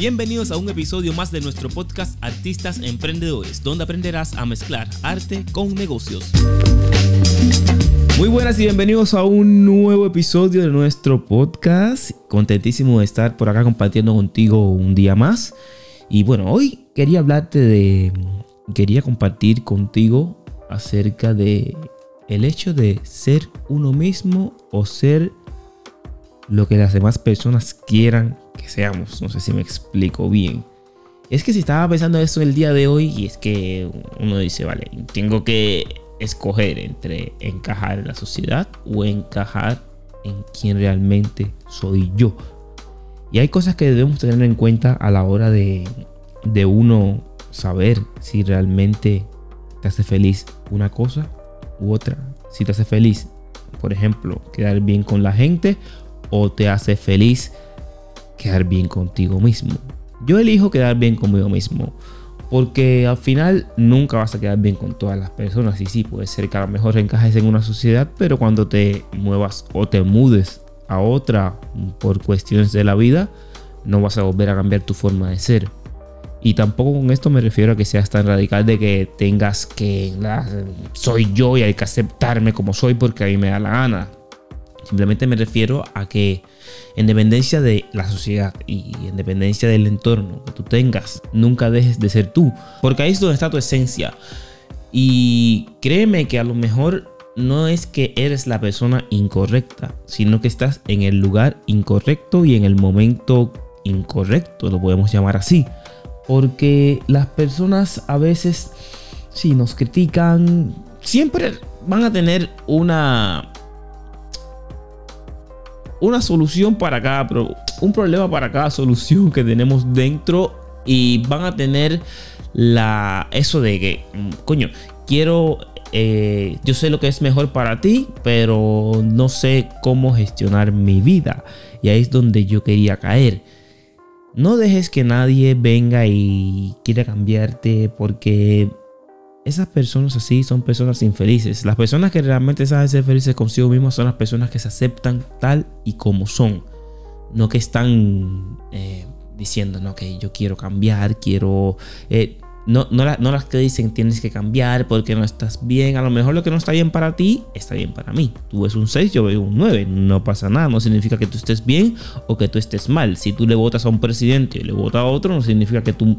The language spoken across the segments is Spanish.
Bienvenidos a un episodio más de nuestro podcast Artistas Emprendedores, donde aprenderás a mezclar arte con negocios. Muy buenas y bienvenidos a un nuevo episodio de nuestro podcast. Contentísimo de estar por acá compartiendo contigo un día más. Y bueno, hoy quería hablarte de... Quería compartir contigo acerca de el hecho de ser uno mismo o ser lo que las demás personas quieran que seamos. No sé si me explico bien. Es que si estaba pensando eso el día de hoy y es que uno dice, vale, tengo que escoger entre encajar en la sociedad o encajar en quien realmente soy yo. Y hay cosas que debemos tener en cuenta a la hora de, de uno saber si realmente te hace feliz una cosa u otra. Si te hace feliz, por ejemplo, quedar bien con la gente o te hace feliz quedar bien contigo mismo. Yo elijo quedar bien conmigo mismo. Porque al final nunca vas a quedar bien con todas las personas. Y sí, puede ser que a lo mejor encajes en una sociedad, pero cuando te muevas o te mudes a otra por cuestiones de la vida, no vas a volver a cambiar tu forma de ser. Y tampoco con esto me refiero a que seas tan radical de que tengas que soy yo y hay que aceptarme como soy porque a mí me da la gana. Simplemente me refiero a que en dependencia de la sociedad y en dependencia del entorno que tú tengas, nunca dejes de ser tú. Porque ahí es donde está tu esencia. Y créeme que a lo mejor no es que eres la persona incorrecta, sino que estás en el lugar incorrecto y en el momento incorrecto, lo podemos llamar así. Porque las personas a veces, si nos critican, siempre van a tener una una solución para cada un problema para cada solución que tenemos dentro y van a tener la eso de que mm, coño quiero eh, yo sé lo que es mejor para ti pero no sé cómo gestionar mi vida. Y ahí es donde yo quería caer. No dejes que nadie venga y quiera cambiarte porque esas personas así son personas infelices. Las personas que realmente saben ser felices consigo mismos son las personas que se aceptan tal y como son. No que están eh, diciendo, no, que yo quiero cambiar, quiero... Eh, no, no, las que dicen tienes que cambiar porque no estás bien. A lo mejor lo que no está bien para ti está bien para mí. Tú ves un 6, yo veo un 9. No pasa nada. No significa que tú estés bien o que tú estés mal. Si tú le votas a un presidente y le votas a otro, no significa que tú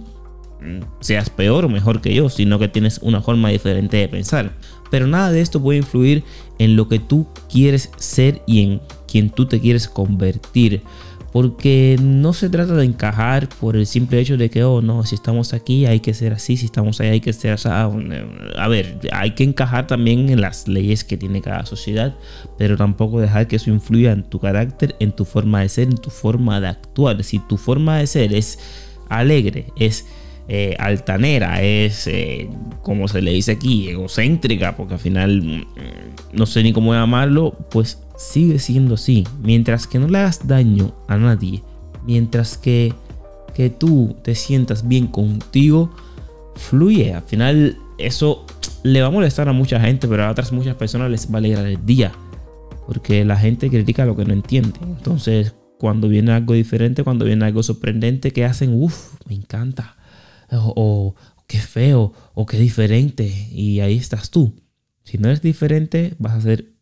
seas peor o mejor que yo, sino que tienes una forma diferente de pensar. Pero nada de esto puede influir en lo que tú quieres ser y en quien tú te quieres convertir. Porque no se trata de encajar por el simple hecho de que, oh, no, si estamos aquí hay que ser así, si estamos ahí hay que ser así. Ah, a ver, hay que encajar también en las leyes que tiene cada sociedad, pero tampoco dejar que eso influya en tu carácter, en tu forma de ser, en tu forma de actuar. Si tu forma de ser es alegre, es eh, altanera, es, eh, como se le dice aquí, egocéntrica, porque al final mm, no sé ni cómo llamarlo, pues sigue siendo así. Mientras que no le hagas daño a nadie, mientras que, que tú te sientas bien contigo, fluye. Al final eso le va a molestar a mucha gente, pero a otras muchas personas les va a alegrar el día. Porque la gente critica lo que no entiende. Entonces, cuando viene algo diferente, cuando viene algo sorprendente, que hacen? Uf, me encanta o, qué feo, o qué diferente, y ahí estás tú. Si no eres diferente, vas a ser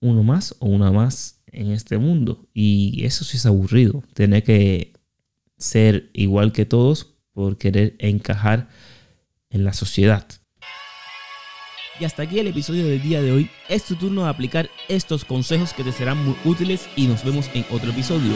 uno más o una más en este mundo. Y eso sí es aburrido, tener que ser igual que todos por querer encajar en la sociedad. Y hasta aquí el episodio del día de hoy. Es tu turno de aplicar estos consejos que te serán muy útiles y nos vemos en otro episodio.